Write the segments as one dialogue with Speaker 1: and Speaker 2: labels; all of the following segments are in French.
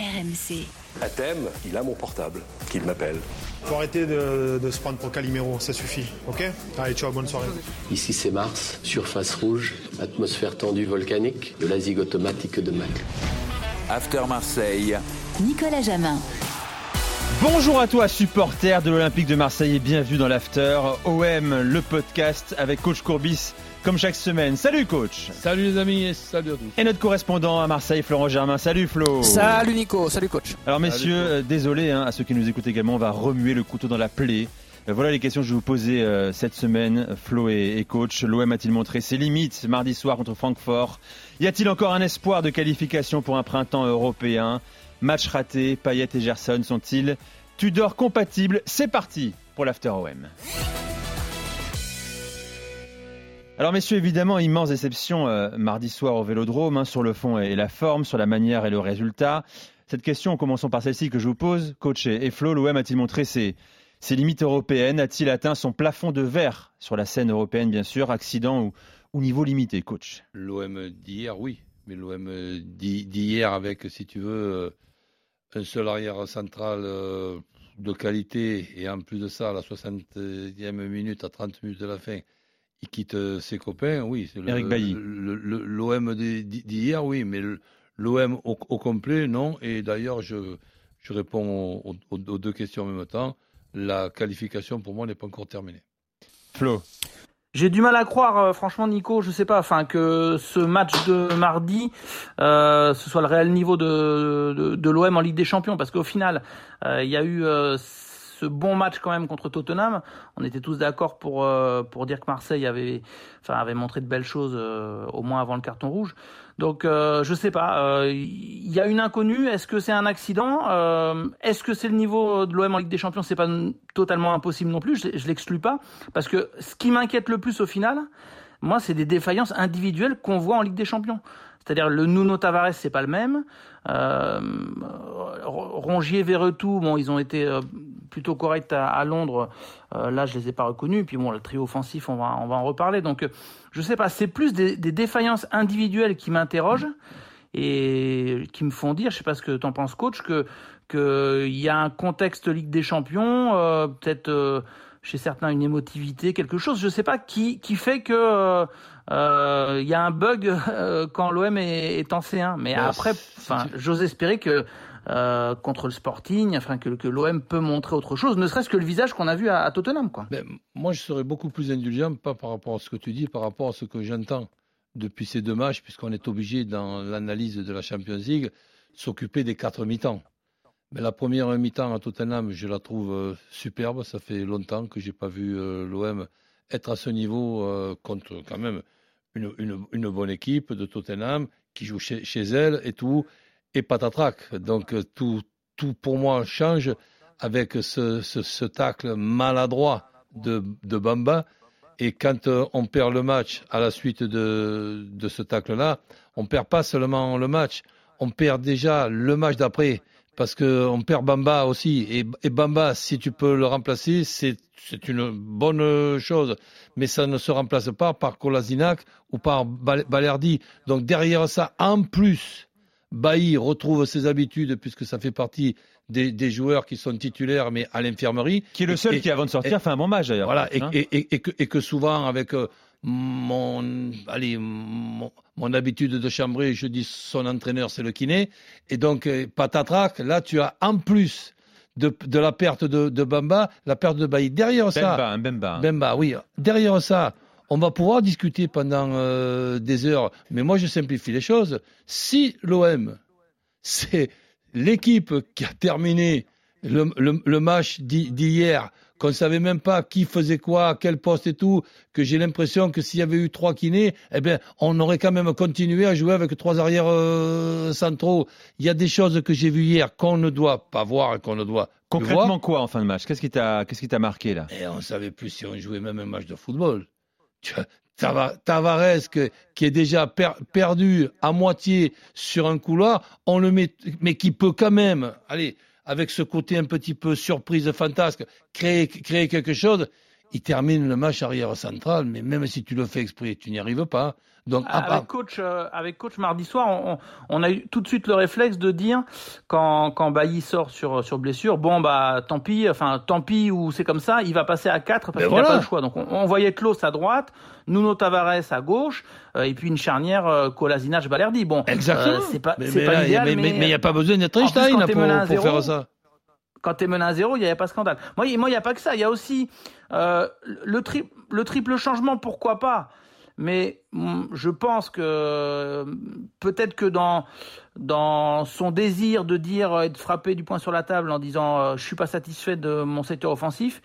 Speaker 1: RMC.
Speaker 2: À thème, il a mon portable, qu'il m'appelle.
Speaker 3: Faut arrêter de, de se prendre pour Calimero, ça suffit, ok? Allez, ciao, bonne soirée.
Speaker 4: Ici c'est Mars, surface rouge, atmosphère tendue volcanique, de la zig automatique de Mac.
Speaker 5: After Marseille.
Speaker 1: Nicolas Jamin.
Speaker 6: Bonjour à toi, supporter de l'Olympique de Marseille et bienvenue dans l'After OM, le podcast avec Coach Courbis comme chaque semaine. Salut coach
Speaker 7: Salut les amis et salut à tous.
Speaker 6: Et notre correspondant à Marseille, Florent Germain. Salut Flo
Speaker 8: Salut Nico, salut coach.
Speaker 6: Alors messieurs, euh, désolé hein, à ceux qui nous écoutent également, on va remuer le couteau dans la plaie. Euh, Voilà les questions que je vais vous poser euh, cette semaine, Flo et, et coach. L'OM a-t-il montré ses limites mardi soir contre Francfort? Y a-t-il encore un espoir de qualification pour un printemps européen? Match raté, Payet et Gerson sont-ils Tudor compatibles? C'est parti pour l'After OM. Alors messieurs, évidemment, immense déception euh, mardi soir au Vélodrome, hein, sur le fond et la forme, sur la manière et le résultat. Cette question, commençons par celle-ci que je vous pose. Coach et Flo, l'OM a-t-il montré ses, limites européennes? A-t-il atteint son plafond de verre sur la scène européenne, bien sûr? Accident ou, ou niveau limité, coach?
Speaker 7: L'OM d'hier, oui. Mais l'OM d'hi- d'hier avec, si tu veux, euh, un seul arrière central euh, de qualité et en plus de ça, la 60e minute, à 30 minutes de la fin, il quitte euh, ses copains, oui.
Speaker 6: Eric Bailly.
Speaker 7: le- le- L'OM d'hi- d'hier, oui. Mais l'OM au, au complet, non. Et d'ailleurs, je, je réponds aux, aux- aux deux questions en même temps. La qualification, pour moi, n'est pas encore terminée.
Speaker 6: Flo
Speaker 8: J'ai du mal à croire, euh, franchement, Nico, je sais pas, enfin que ce match de mardi, euh, ce soit le réel niveau de, de, de l'OM en Ligue des Champions, parce qu'au final, euh, il y a eu euh, ce bon match quand même contre Tottenham. On était tous d'accord pour euh, pour dire que Marseille avait, enfin, avait montré de belles choses, euh, au moins avant le carton rouge. Donc, euh, je sais pas. euh, Il y a une inconnue. Est-ce que c'est un accident? Est-ce que c'est le niveau de l'OM en Ligue des Champions? C'est pas totalement impossible non plus. Je, je l'exclus pas parce que ce qui m'inquiète le plus au final, moi, c'est des défaillances individuelles qu'on voit en Ligue des Champions. C'est-à-dire le Nuno Tavares, c'est pas le même. Euh, Rongier, Verretou, bon, ils ont été euh, plutôt corrects à, Londres. Euh, là, je les ai pas reconnus. Puis bon, le trio offensif, on va, on va en reparler. Donc, je sais pas. C'est plus des, des défaillances individuelles qui m'interrogent et qui me font dire, je sais pas ce que t'en penses, coach, que que il y a un contexte Ligue des Champions, euh, peut-être euh, chez certains une émotivité, quelque chose, je sais pas, qui qui fait que euh, euh, il y a un bug euh, quand l'OM est, est en C1. Mais
Speaker 7: Bah,
Speaker 8: après, enfin, j'ose espérer que euh, contre le Sporting, enfin que, que l'OM peut montrer autre chose, ne serait-ce que le visage qu'on a vu à, à Tottenham, quoi.
Speaker 7: Ben, moi, je serais beaucoup plus indulgent, pas par rapport à ce que tu dis, par rapport à ce que j'entends depuis ces deux matchs, puisqu'on est obligé, dans l'analyse de la Champions League, s'occuper des quatre mi-temps. Mais la première mi-temps à Tottenham, je la trouve euh, superbe. Ça fait longtemps que j'ai pas vu euh, l'OM être à ce niveau euh, contre quand même une, bonne équipe de Tottenham qui joue chez, elle et tout, et patatrac. Donc tout, pour moi change avec ce, tacle maladroit de, Bamba. Et quand on perd le match à la suite de, de ce tacle-là, on perd pas seulement le match, on perd déjà le match d'après. Parce qu'on perd Bamba aussi. Et, et Bamba, si tu peux le remplacer, c'est une bonne chose. Mais ça ne se remplace pas par Kolasinac ou par Bal- Balerdi. Donc derrière ça, en plus, Bailly retrouve ses habitudes puisque ça fait partie des, des joueurs qui sont titulaires mais à l'infirmerie.
Speaker 6: Qui est le seul
Speaker 7: Et-
Speaker 6: qui, avant de sortir,
Speaker 7: et-
Speaker 6: fait un bon match d'ailleurs.
Speaker 7: Voilà, et,
Speaker 6: Hein
Speaker 7: et- et- et que, et que souvent, avec euh, mon, allez, mon, mon habitude de chambrer, je dis son entraîneur, c'est le kiné. Et donc, euh, patatrac, là, tu as en plus de, de la perte de, de Bamba, la perte de Bailly. Derrière ça,
Speaker 6: hein, Bemba.
Speaker 7: Bemba, oui. Derrière ça, on va pouvoir discuter pendant euh, des heures. Mais moi, je simplifie les choses. Si l'OM, c'est l'équipe qui a terminé le, le- le match d'hi- d'hier, qu'on savait même pas qui faisait quoi, à quel poste et tout, que j'ai l'impression que s'il y avait eu trois kinés, eh bien, on aurait quand même continué à jouer avec trois arrières euh, centraux. Il y a des choses que j'ai vues hier qu'on ne doit pas voir et qu'on ne doit.
Speaker 6: Concrètement, quoi en fin de match? Qu'est-ce qui t'a qu'est-ce qui t'a marqué là?
Speaker 7: Et on savait plus si on jouait même un match de football. Tavares, qui est déjà per- perdu à moitié sur un couloir, on le met, mais qui peut quand même, allez, avec ce côté un petit peu surprise fantasque, créer, créer quelque chose. Il termine le match arrière central, mais même si tu le fais exprès, tu n'y arrives pas. Donc,
Speaker 8: avec, coach, euh, avec coach mardi soir, on, on, a eu tout de suite le réflexe de dire quand, quand Bailly sort sur, sur blessure, bon bah tant pis, enfin tant pis ou c'est comme ça, il va passer à 4 parce qu'il n'a pas le choix. Donc on, on voyait Klaus à droite, Nuno Tavares à gauche, euh, et puis une charnière euh, Balerdi. Bon,
Speaker 7: exactement. Euh,
Speaker 8: c'est pas, c'est pas idéal,
Speaker 7: mais il n'y a pas besoin d'être Einstein pour, pour faire ça
Speaker 8: quand tu es mené à zéro, il n'y a pas de scandale. Moi, il n'y a pas que ça. Il y a aussi euh, le, tri le triple changement, pourquoi pas mais mm, je pense que peut-être que dans dans son désir de dire être frappé du poing sur la table en disant euh, je suis pas satisfait de mon secteur offensif,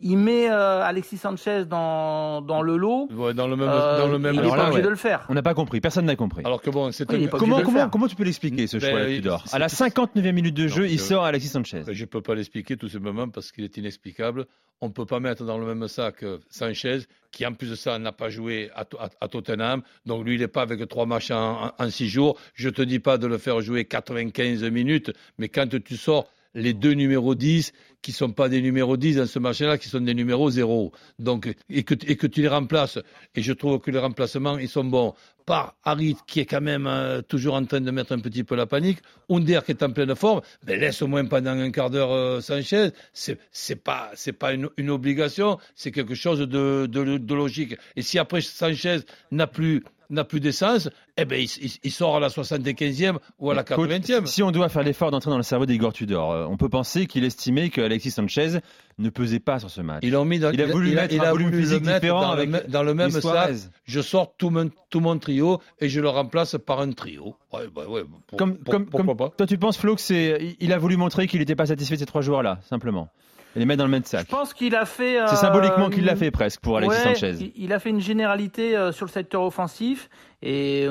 Speaker 8: il met euh, Alexis Sanchez dans, dans le lot.
Speaker 7: dans le même, euh, dans le même
Speaker 8: il n'est pas obligé de le faire.
Speaker 6: On n'a pas compris, personne n'a compris.
Speaker 7: Alors que bon,
Speaker 6: c'est comment, comment, comment tu peux l'expliquer ce ben, choix-là, Tudor À la 59e minute de jeu, il sort Alexis Sanchez.
Speaker 7: Je ne peux pas l'expliquer tout simplement parce qu'il est inexplicable. On ne peut pas mettre dans le même sac Sanchez, qui en plus de ça n'a pas joué à, à, Tottenham. Donc lui, il n'est pas avec trois matchs en, en, six jours. Je ne te dis pas de le faire jouer 95 minutes, mais quand tu sors les deux numéros 10 qui sont pas des numéros 10 dans ce marché-là, qui sont des numéros 0. Donc, et que, et que tu les remplaces, et je trouve que les remplacements, ils sont bons, par Harit, qui est quand même euh, toujours en train de mettre un petit peu la panique, Under qui est en pleine forme, mais laisse au moins pendant un quart d'heure euh, Sanchez, c'est, c'est pas, c'est pas une, une obligation, c'est quelque chose de, de, de logique. Et si après Sanchez n'a plus n'a plus d'essence, eh ben, il, sort à la 75e ou à la 80e.
Speaker 6: Si on doit faire l'effort d'entrer dans le cerveau d'Igor Tudor, euh, on peut penser qu'il estimait qu'Alexis Sanchez ne pesait pas sur ce match.
Speaker 7: Il a, mis dans,
Speaker 6: il a voulu mettre un volume physique différent
Speaker 7: dans,
Speaker 6: avec
Speaker 7: le, dans le même sac. Je sors tout mon, tout mon trio et je le remplace par un trio. Ouais, bah ouais,
Speaker 6: comme, comme, pourquoi pas Toi, tu penses, Flo, que c'est, il a voulu montrer qu'il n'était pas satisfait de ces trois joueurs-là, simplement et les mettre dans le même sac.
Speaker 8: Je pense qu'il a fait.
Speaker 6: C'est symboliquement qu'il l'a fait presque pour Alexis Sanchez.
Speaker 8: Il a fait une généralité euh, sur le secteur offensif et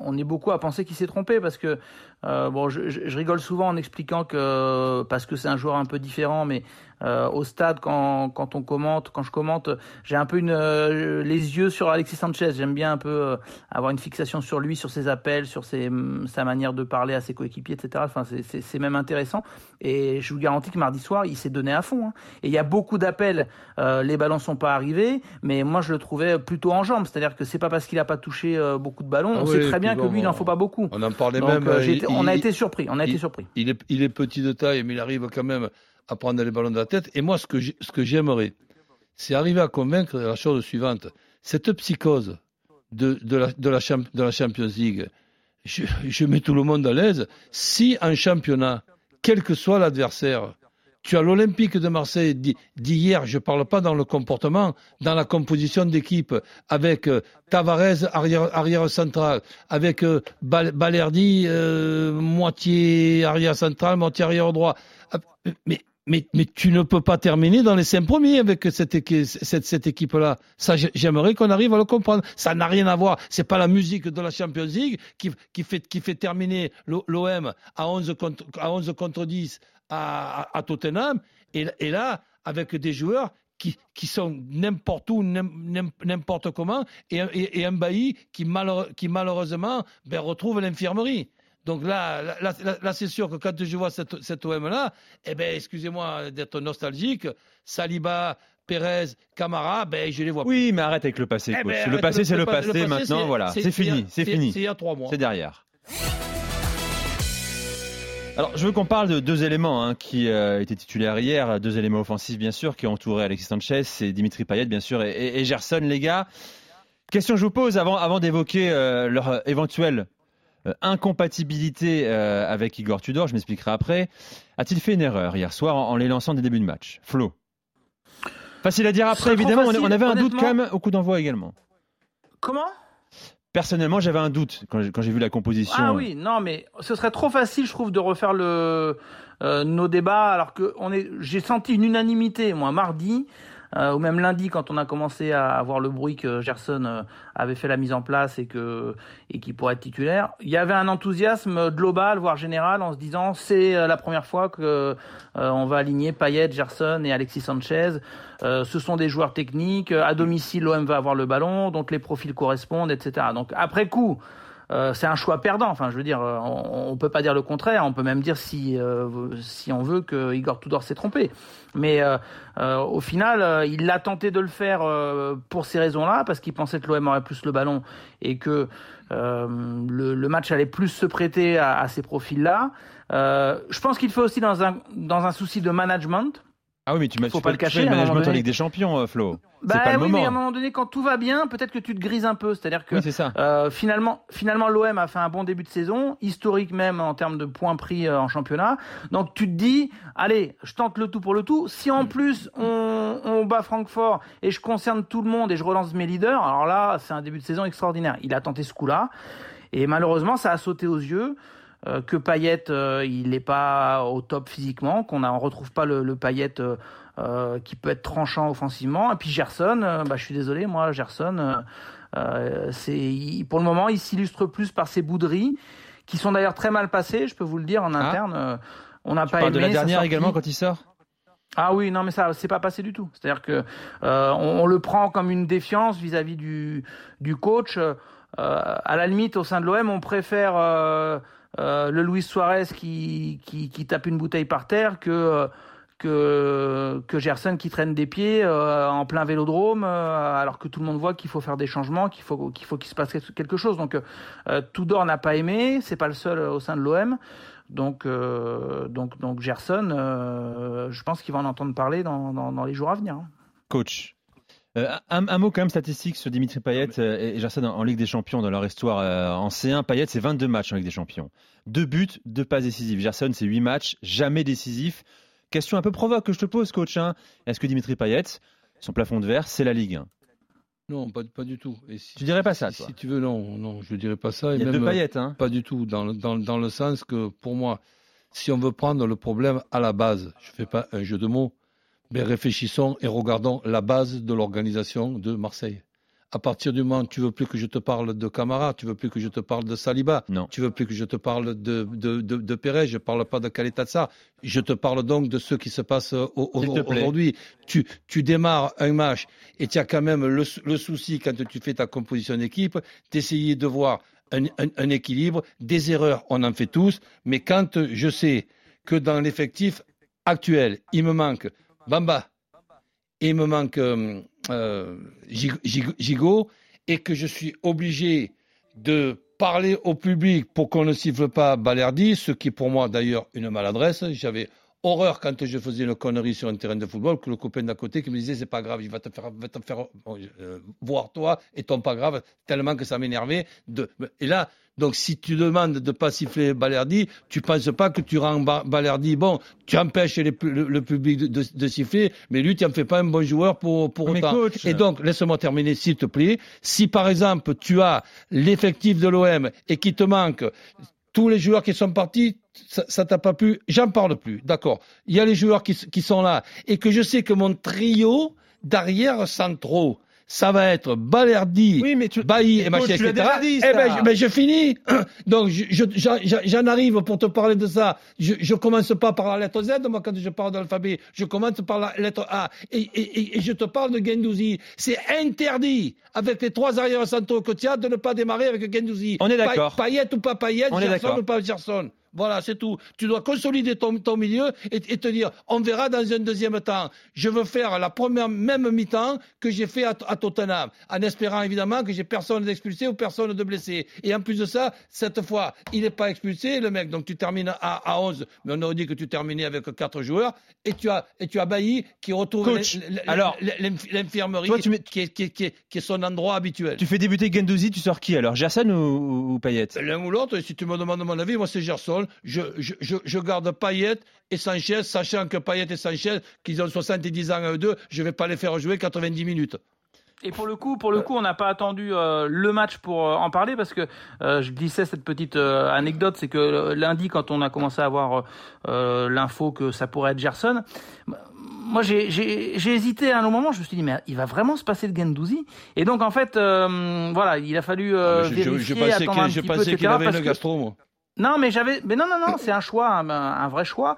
Speaker 8: on est beaucoup à penser qu'il s'est trompé parce que euh, bon, je, je, rigole souvent en expliquant que parce que c'est un joueur un peu différent, mais euh, au stade quand, quand on commente, quand je commente, j'ai un peu une euh, les yeux sur Alexis Sanchez. J'aime bien un peu euh, avoir une fixation sur lui, sur ses appels, sur ses, sa manière de parler à ses coéquipiers, etc. Enfin, c'est même intéressant. Et je vous garantis que mardi soir, il s'est donné à fond. Hein. Et il y a beaucoup d'appels. les ballons sont pas arrivés, mais moi je le trouvais plutôt en jambes. C'est-à-dire que c'est pas parce qu'il a pas touché beaucoup de ballons. Ah on sait très bien que lui, il en faut pas beaucoup.
Speaker 7: On en parlait même.
Speaker 8: on a été surpris. On a été surpris.
Speaker 7: Il est, il est petit de taille, mais il arrive quand même à prendre les ballons de la tête. Et moi, ce que, j'aimerais, c'est arriver à convaincre la chose suivante. Cette psychose de, de, la, de, la, de la Champions League, je, mets tout le monde à l'aise. Si un championnat, quel que soit l'adversaire, tu as l'Olympique de Marseille d'hier, je ne parle pas dans le comportement, dans la composition d'équipe, avec euh, Tavares arrière, arrière central, avec euh, euh, moitié arrière central, moitié arrière droit. Ah, mais, mais, tu ne peux pas terminer dans les cinq premiers avec cette, équipe-là. Ça, j'aimerais qu'on arrive à le comprendre. Ça n'a rien à voir. C'est pas la musique de la Champions League qui, fait, terminer l'OM à 11 contre, à 11 contre 10 à, Tottenham. Et, là, avec des joueurs qui, sont n'importe où, n'importe comment, et, un bailli qui, qui malheureusement ben, retrouve l'infirmerie. Donc là, là, là, c'est sûr que quand je vois cette, cette OM-là, eh ben, excusez-moi d'être nostalgique, Saliba, Pérez, Camara, ben, je les vois
Speaker 6: Oui, mais arrête avec le passé. Eh ben, le passé, c'est le, passé, maintenant, voilà. C'est fini, c'est fini.
Speaker 7: C'est il y a trois mois.
Speaker 6: C'est derrière. Alors, je veux qu'on parle de deux éléments hein, qui euh, étaient titulaires hier, deux éléments offensifs bien sûr, qui ont entouré Alexis Sanchez, c'est Dimitri Payet bien sûr et, et, Gerson, les gars. Question que je vous pose avant, avant d'évoquer euh, leur éventuelle incompatibilité avec Igor Tudor, je m'expliquerai après. A-t-il fait une erreur hier soir en, les lançant des débuts de match? Flo Facile à dire après, évidemment, on avait un doute quand même au coup d'envoi également.
Speaker 8: Comment?
Speaker 6: Personnellement, j'avais un doute quand j'ai vu la composition.
Speaker 8: Ah oui, non, mais ce serait trop facile, je trouve, de refaire le, euh, nos débats, alors que j'ai senti une unanimité, moi, mardi, euh, ou même lundi quand on a commencé à avoir le bruit que Gerson euh, avait fait la mise en place et que et pourrait être titulaire, il y avait un enthousiasme global voire général en se disant c'est euh, la première fois que on va aligner Payet, Gerson et Alexis Sanchez. ce sont des joueurs techniques. À domicile, l'OM va avoir le ballon, donc les profils correspondent, etc. Donc après coup. C'est un choix perdant. Enfin, je veux dire, on, on peut pas dire le contraire. On peut même dire si si on veut que Igor Tudor s'est trompé. Mais au final, il a tenté de le faire pour ces raisons-là, parce qu'il pensait que l'OM aurait plus le ballon et que le, le, match allait plus se prêter à, à ces profils-là. je pense qu'il fait aussi dans un dans un souci de management
Speaker 6: ah oui, mais tu, Faut pas le cacher. Le management en Ligue des Champions, euh, Flo. Bah, pas le oui, moment.
Speaker 8: mais à un moment donné, quand tout va bien, peut-être que tu te grises un peu. C'est-à-dire que
Speaker 6: ça.
Speaker 8: Euh, finalement, finalement, l'OM a fait un bon début de saison, historique même en termes de points pris euh, en championnat. Donc tu te dis, allez, je tente le tout pour le tout. Si en plus on, on bat Francfort et je concerne tout le monde et je relance mes leaders, alors là, c'est un début de saison extraordinaire. Il a tenté ce coup-là et malheureusement, ça a sauté aux yeux. Euh, que Payet euh, il n'est pas au top physiquement, qu'on ne retrouve pas le, le Payet euh, qui peut être tranchant offensivement. Et puis Gerson, bah, je suis désolé, moi Gerson, c'est pour le moment il s'illustre plus par ses bouderies qui sont d'ailleurs très mal passées, je peux vous le dire en ah. interne. on n'a pas aimé.
Speaker 6: de la dernière également quand il sort?
Speaker 8: Ah oui, non mais ça c'est pas passé du tout. C'est-à-dire que on, le prend comme une défiance vis-à-vis du du coach. à la limite, au sein de l'OM, on préfère euh, le Luis Suarez qui, qui, tape une bouteille par terre que que, que Gerson qui traîne des pieds euh, en plein vélodrome euh, alors que tout le monde voit qu'il faut faire des changements qu'il faut qu'il faut se passe quelque chose donc euh, Tudor n'a pas aimé c'est pas le seul au sein de l'OM donc donc donc Gerson je pense qu'il va en entendre parler dans, dans, dans les jours à venir hein.
Speaker 6: coach euh, un, mot quand même statistique sur Dimitri Payet euh, et Gerson en, Ligue des Champions dans leur histoire euh, en C1. Payet, c'est 22 matchs en Ligue des Champions. Deux buts, deux passes décisives. Gerson, c'est 8 matchs, jamais décisif. Question un peu provoque que je te pose, coach. Hein. Est-ce que Dimitri Payet, son plafond de verre, c'est la Ligue 1
Speaker 7: non, pas, pas, du tout.
Speaker 6: Et si, tu dirais pas ça,
Speaker 7: toi? Si tu veux, non, non, je dirais pas ça.
Speaker 6: Il y a deux Payet, hein
Speaker 7: Pas du tout, dans, dans, dans le sens que, pour moi, si on veut prendre le problème à la base, je fais pas un jeu de mots, mais réfléchissons et regardons la base de l'organisation de Marseille. À partir du moment où tu veux plus que je te parle de Camara, tu veux plus que je te parle de Saliba,
Speaker 6: non.
Speaker 7: tu veux plus que je te parle de, de, de, de je parle pas de ça. je te parle donc de ce qui se passe aujourd'hui. Tu, tu démarres un match et tu as quand même le, le souci quand tu fais ta composition d'équipe d'essayer de voir un, un, un équilibre, des erreurs, on en fait tous, mais quand je sais que dans l'effectif actuel, il me manque Bamba, il me manque euh, euh Gigot, et que je suis obligé de parler au public pour qu'on ne siffle pas Balerdi, ce qui est pour moi d'ailleurs une maladresse. J'avais horreur quand je faisais une connerie sur un terrain de football que le copain d'à côté qui me disait c'est pas grave, il va te faire, va te faire euh, voir toi et ton pas grave tellement que ça m'énervait. Et là, donc si tu demandes de pas siffler Balerdi, tu penses pas que tu rends Balerdi bon, tu empêches le, public de, siffler, mais lui tu en fais pas un bon joueur pour pour autant. Et donc laisse-moi terminer s'il te plaît. Si par exemple tu as l'effectif de l'OM et qu'il te manque tous les joueurs qui sont partis, ça t'a pas plu, j'en parle plus, d'accord. Il y a les joueurs qui, qui, sont là et que je sais que mon trio d'arrière centraux, ça va être Balerdi,
Speaker 6: oui, mais tu,
Speaker 7: Bailly et machin, etc.
Speaker 6: Dit,
Speaker 7: eh ben, je, ben, je finis. Donc, j'en arrive pour te parler de ça. Je, je commence pas par la lettre Z, moi, quand je parle de l'alphabet. Je commence par la lettre A. Et, et, et je te parle de Gendouzi. C'est interdit, avec les trois arrières centraux que tu as, de ne pas démarrer avec Gendouzi.
Speaker 6: On est d'accord.
Speaker 7: Payet ou pas Payet, Gerson ou pas Gerson. Voilà, c'est tout. Tu dois consolider ton, ton milieu et, te dire, on verra dans un deuxième temps. Je veux faire la première même mi-temps que j'ai fait à, Tottenham, en espérant évidemment que j'ai personne d'expulsé ou personne de blessé. Et en plus de ça, cette fois, il n'est pas expulsé, le mec. Donc tu termines à, à 11, mais on aurait dit que tu terminais avec quatre joueurs. Et tu as, et tu as Bailly qui retrouve l'infirmerie qui, est, qui, qui, qui, est, son endroit habituel.
Speaker 6: Tu fais débuter Gendouzi, tu sors qui alors? Gerson ou, ou Payet?
Speaker 7: L'un ou l'autre. Si tu me demandes mon avis, moi c'est Gerson je, je, je, garde Payet et Sanchez, sachant que Payet et Sanchez, qu'ils ont 70 ans à eux deux, je ne vais pas les faire jouer 90 minutes.
Speaker 8: Et pour le coup, pour le coup, on n'a pas attendu euh, le match pour euh, en parler parce que euh, je glissais cette petite anecdote, c'est que lundi, quand on a commencé à avoir l'info que ça pourrait être Gerson, moi j'ai hésité à un moment, je me suis dit mais il va vraiment se passer de Gendouzi? Et donc en fait, voilà, il a fallu ah, vérifier, je, je attendre un petit peu,
Speaker 7: qu'il avait une gastro, moi.
Speaker 8: Non, mais j'avais, mais non, non, non, c'est un choix, un, vrai choix.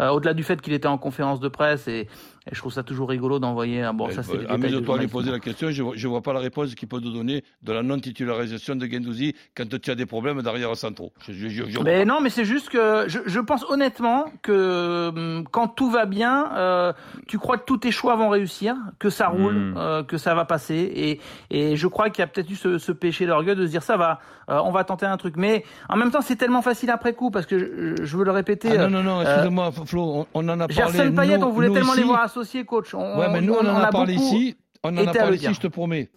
Speaker 8: Euh, au-delà du fait qu'il était en conférence de presse et Et je trouve ça toujours rigolo d'envoyer un bon. Ça, c'est
Speaker 7: ben, Amuse-toi à lui poser la question. Je ne vois pas la réponse qu'il peut te donner de la non-titularisation de Gendouzi quand tu as des problèmes derrière centraux. Je, je, je,
Speaker 8: mais non, mais c'est juste que je, pense honnêtement que hum, quand tout va bien, euh, tu crois que tous tes choix vont réussir, que ça roule, mmh. euh, que ça va passer. Et, et je crois qu'il y a peut-être eu ce, ce péché d'orgueil de se dire ça va, euh, on va tenter un truc. Mais en même temps, c'est tellement facile après coup parce que je, veux le répéter.
Speaker 7: Ah, non, non, non, excusez-moi, Flo, on, on, en a parlé.
Speaker 8: Gerson Payet, on voulait tellement aussi. les voir coach. On,
Speaker 7: ouais, mais nous, on, on en a, a parlé ici. On en a parlé ici, je te promets.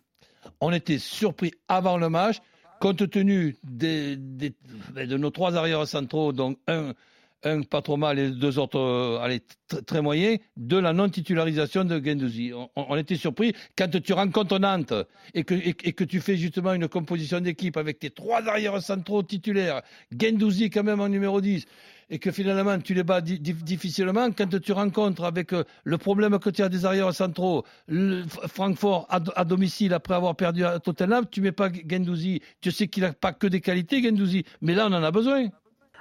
Speaker 7: On était surpris avant le match, compte tenu des, des, de nos trois arrières centraux, donc un, un pas trop mal et deux autres euh, allez, très moyens, de la non-titularisation de Gendouzi. On, on, était surpris quand tu rencontres Nantes et que, et, et que tu fais justement une composition d'équipe avec tes trois arrières centraux titulaires, Gendouzi quand même en numéro 10, et que finalement tu les bats di difficilement, quand tu rencontres avec euh, le problème que tu as des arrières centraux, Francfort à, à, domicile après avoir perdu à Tottenham, tu mets pas Gendouzi, tu sais qu'il n'a pas que des qualités Gendouzi, mais là on en a besoin.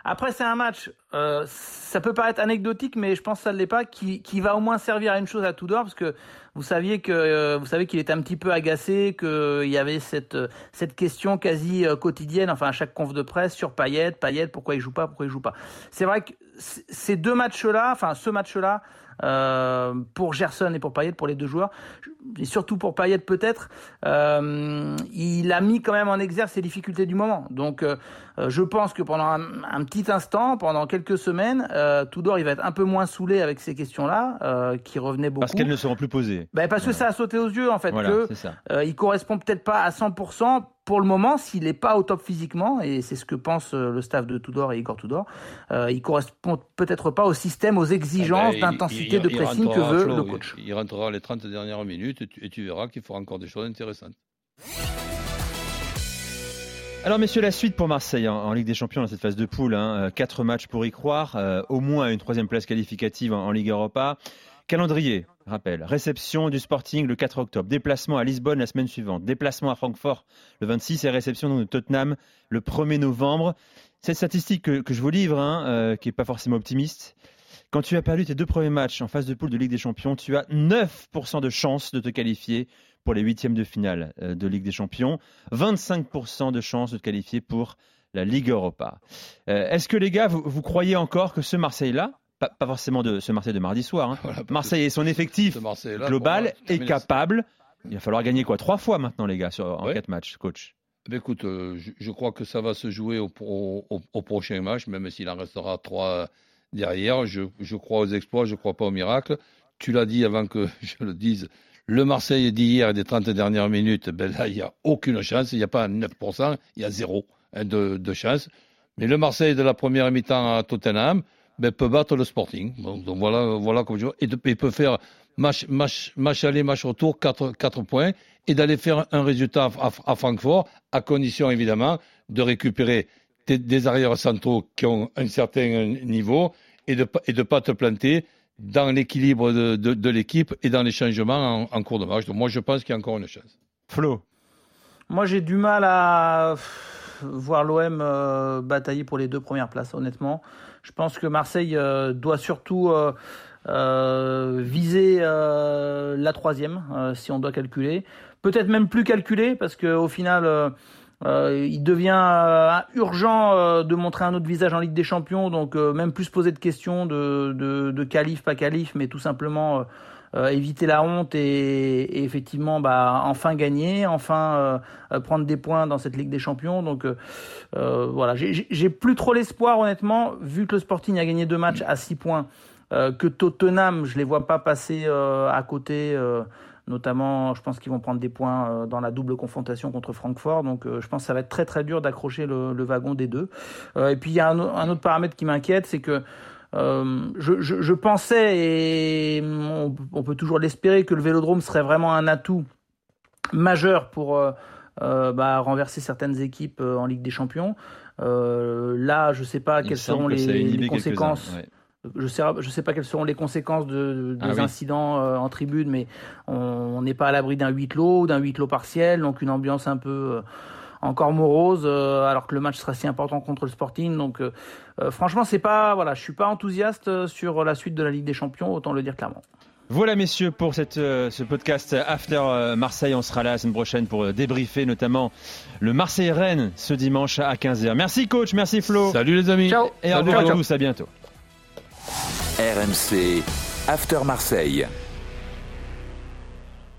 Speaker 8: Après, c'est un match, euh, ça peut paraître anecdotique, mais je pense que ça ne l'est pas, qui, qui, va au moins servir à une chose à Tudor, parce que vous saviez que euh, vous savez qu'il était un petit peu agacé, qu'il y avait cette cette question quasi euh, quotidienne, enfin à chaque conf de presse sur Payet, Payet, pourquoi il joue pas, pourquoi il joue pas. C'est vrai que ces deux matchs-là, enfin ce match-là, euh, pour Gerson et pour Payet, pour les deux joueurs, et surtout pour Payet peut-être, euh, il a mis quand même en exergue ses difficultés du moment. Donc euh, je pense que pendant un, un, petit instant, pendant quelques semaines, euh, Tudor il va être un peu moins saoulé avec ces questions-là, euh, qui revenaient beaucoup.
Speaker 6: Parce qu'elles ne seront plus posées.
Speaker 8: Ben parce que ça a sauté aux yeux en fait,
Speaker 6: voilà,
Speaker 8: que euh, il correspond peut-être pas à 100% pour le moment, s'il n'est pas au top physiquement, et c'est ce que pense le staff de Tudor et Igor Tudor, euh, il correspond peut-être pas au système, aux exigences
Speaker 7: ben,
Speaker 8: d'intensité de pressing que veut
Speaker 7: Flo,
Speaker 8: le coach.
Speaker 7: Il, il rentrera les 30 dernières minutes et tu, et tu verras qu'il fera encore des choses intéressantes.
Speaker 6: Alors messieurs, la suite pour Marseille en, en Ligue des Champions dans cette phase de poule. Hein, quatre matchs pour y croire, euh, au moins une troisième place qualificative en, en Ligue Europa. Calendrier, rappel, réception du Sporting le 4 octobre, déplacement à Lisbonne la semaine suivante, déplacement à Francfort le 26 et réception de Tottenham le 1er novembre. Cette statistique que, je vous livre, hein, euh, qui n'est pas forcément optimiste, quand tu as perdu tes deux premiers matchs en phase de poule de Ligue des Champions, tu as 9% de chances de te qualifier pour les huitièmes de finale euh, de Ligue des Champions, 25% de chances de te qualifier pour la Ligue Europa. Euh, Est-ce que les gars, vous, vous croyez encore que ce Marseille-là, pas, pas, forcément de ce Marseille de mardi soir. Hein. Voilà, Marseille et son effectif global est capable. Il va falloir gagner quoi Trois fois maintenant, les gars, sur, en ouais. quatre matchs, coach?
Speaker 7: Mais écoute, euh, je, je, crois que ça va se jouer au, au, au, au prochain match, même s'il en restera trois derrière. Je, je, crois aux exploits, je ne crois pas aux miracles. Tu l'as dit avant que je le dise. Le Marseille d'hier et des 30 dernières minutes, ben là, il n'y a aucune chance. Il n'y a pas 9%, il y a zéro hein, de, de chance. Mais le Marseille de la première mi-temps à Tottenham, ben, peut battre le Sporting. Donc, donc voilà, voilà comme je vois. Et il peut faire match, match, match aller, match retour, 4, 4 points, et d'aller faire un résultat à, à, Francfort, à condition évidemment de récupérer des, des arrières centraux qui ont un certain niveau et de et de pas te planter dans l'équilibre de, de, de l'équipe et dans les changements en, en, cours de match. Donc moi je pense qu'il y a encore une chance.
Speaker 6: Flo.
Speaker 8: Moi j'ai du mal à voir l'OM euh, batailler pour les deux premières places, honnêtement. Je pense que Marseille euh, doit surtout euh, euh viser la troisième, si on doit calculer. Peut-être même plus calculer, parce qu'au final, il devient urgent de montrer un autre visage en Ligue des Champions, donc même plus poser de questions de, de, de qualif, pas qualif, mais tout simplement euh, éviter la honte et, et, effectivement bah, enfin gagner, enfin euh, prendre des points dans cette Ligue des Champions. Donc euh, voilà, j'ai plus trop l'espoir honnêtement, vu que le Sporting a gagné deux matchs à 6 points, que Tottenham, je les vois pas passer à côté. Notamment, je pense qu'ils vont prendre des points dans la double confrontation contre Francfort. Donc, je pense que ça va être très très dur d'accrocher le, le, wagon des deux. et puis, il y a un, un autre paramètre qui m'inquiète, c'est que euh, je, je, je, pensais, et on, on peut toujours l'espérer, que le vélodrome serait vraiment un atout majeur pour euh, euh, bah, renverser certaines équipes en Ligue des Champions. là, je ne sais pas
Speaker 6: Il
Speaker 8: quelles seront les, les conséquences.
Speaker 6: Ouais.
Speaker 8: Je sais, je sais pas quelles seront les conséquences de, de
Speaker 6: Ah
Speaker 8: des
Speaker 6: oui.
Speaker 8: incidents en tribune, mais on n'est pas à l'abri d'un huis clos ou d'un huis clos partiel, donc une ambiance un peu encore morose, euh, alors que le match sera si important contre le Sporting. Donc, euh, euh, franchement, c'est pas, voilà, je suis pas enthousiaste sur la suite de la Ligue des Champions, autant le dire clairement.
Speaker 6: Voilà messieurs pour cette, euh, ce podcast After Marseille. On sera là la semaine prochaine pour débriefer notamment le Marseille-Rennes ce dimanche à 15h. Merci coach, merci Flo.
Speaker 7: Salut les amis.
Speaker 8: Ciao.
Speaker 6: Et au revoir à tous, à bientôt.
Speaker 5: RMC After Marseille.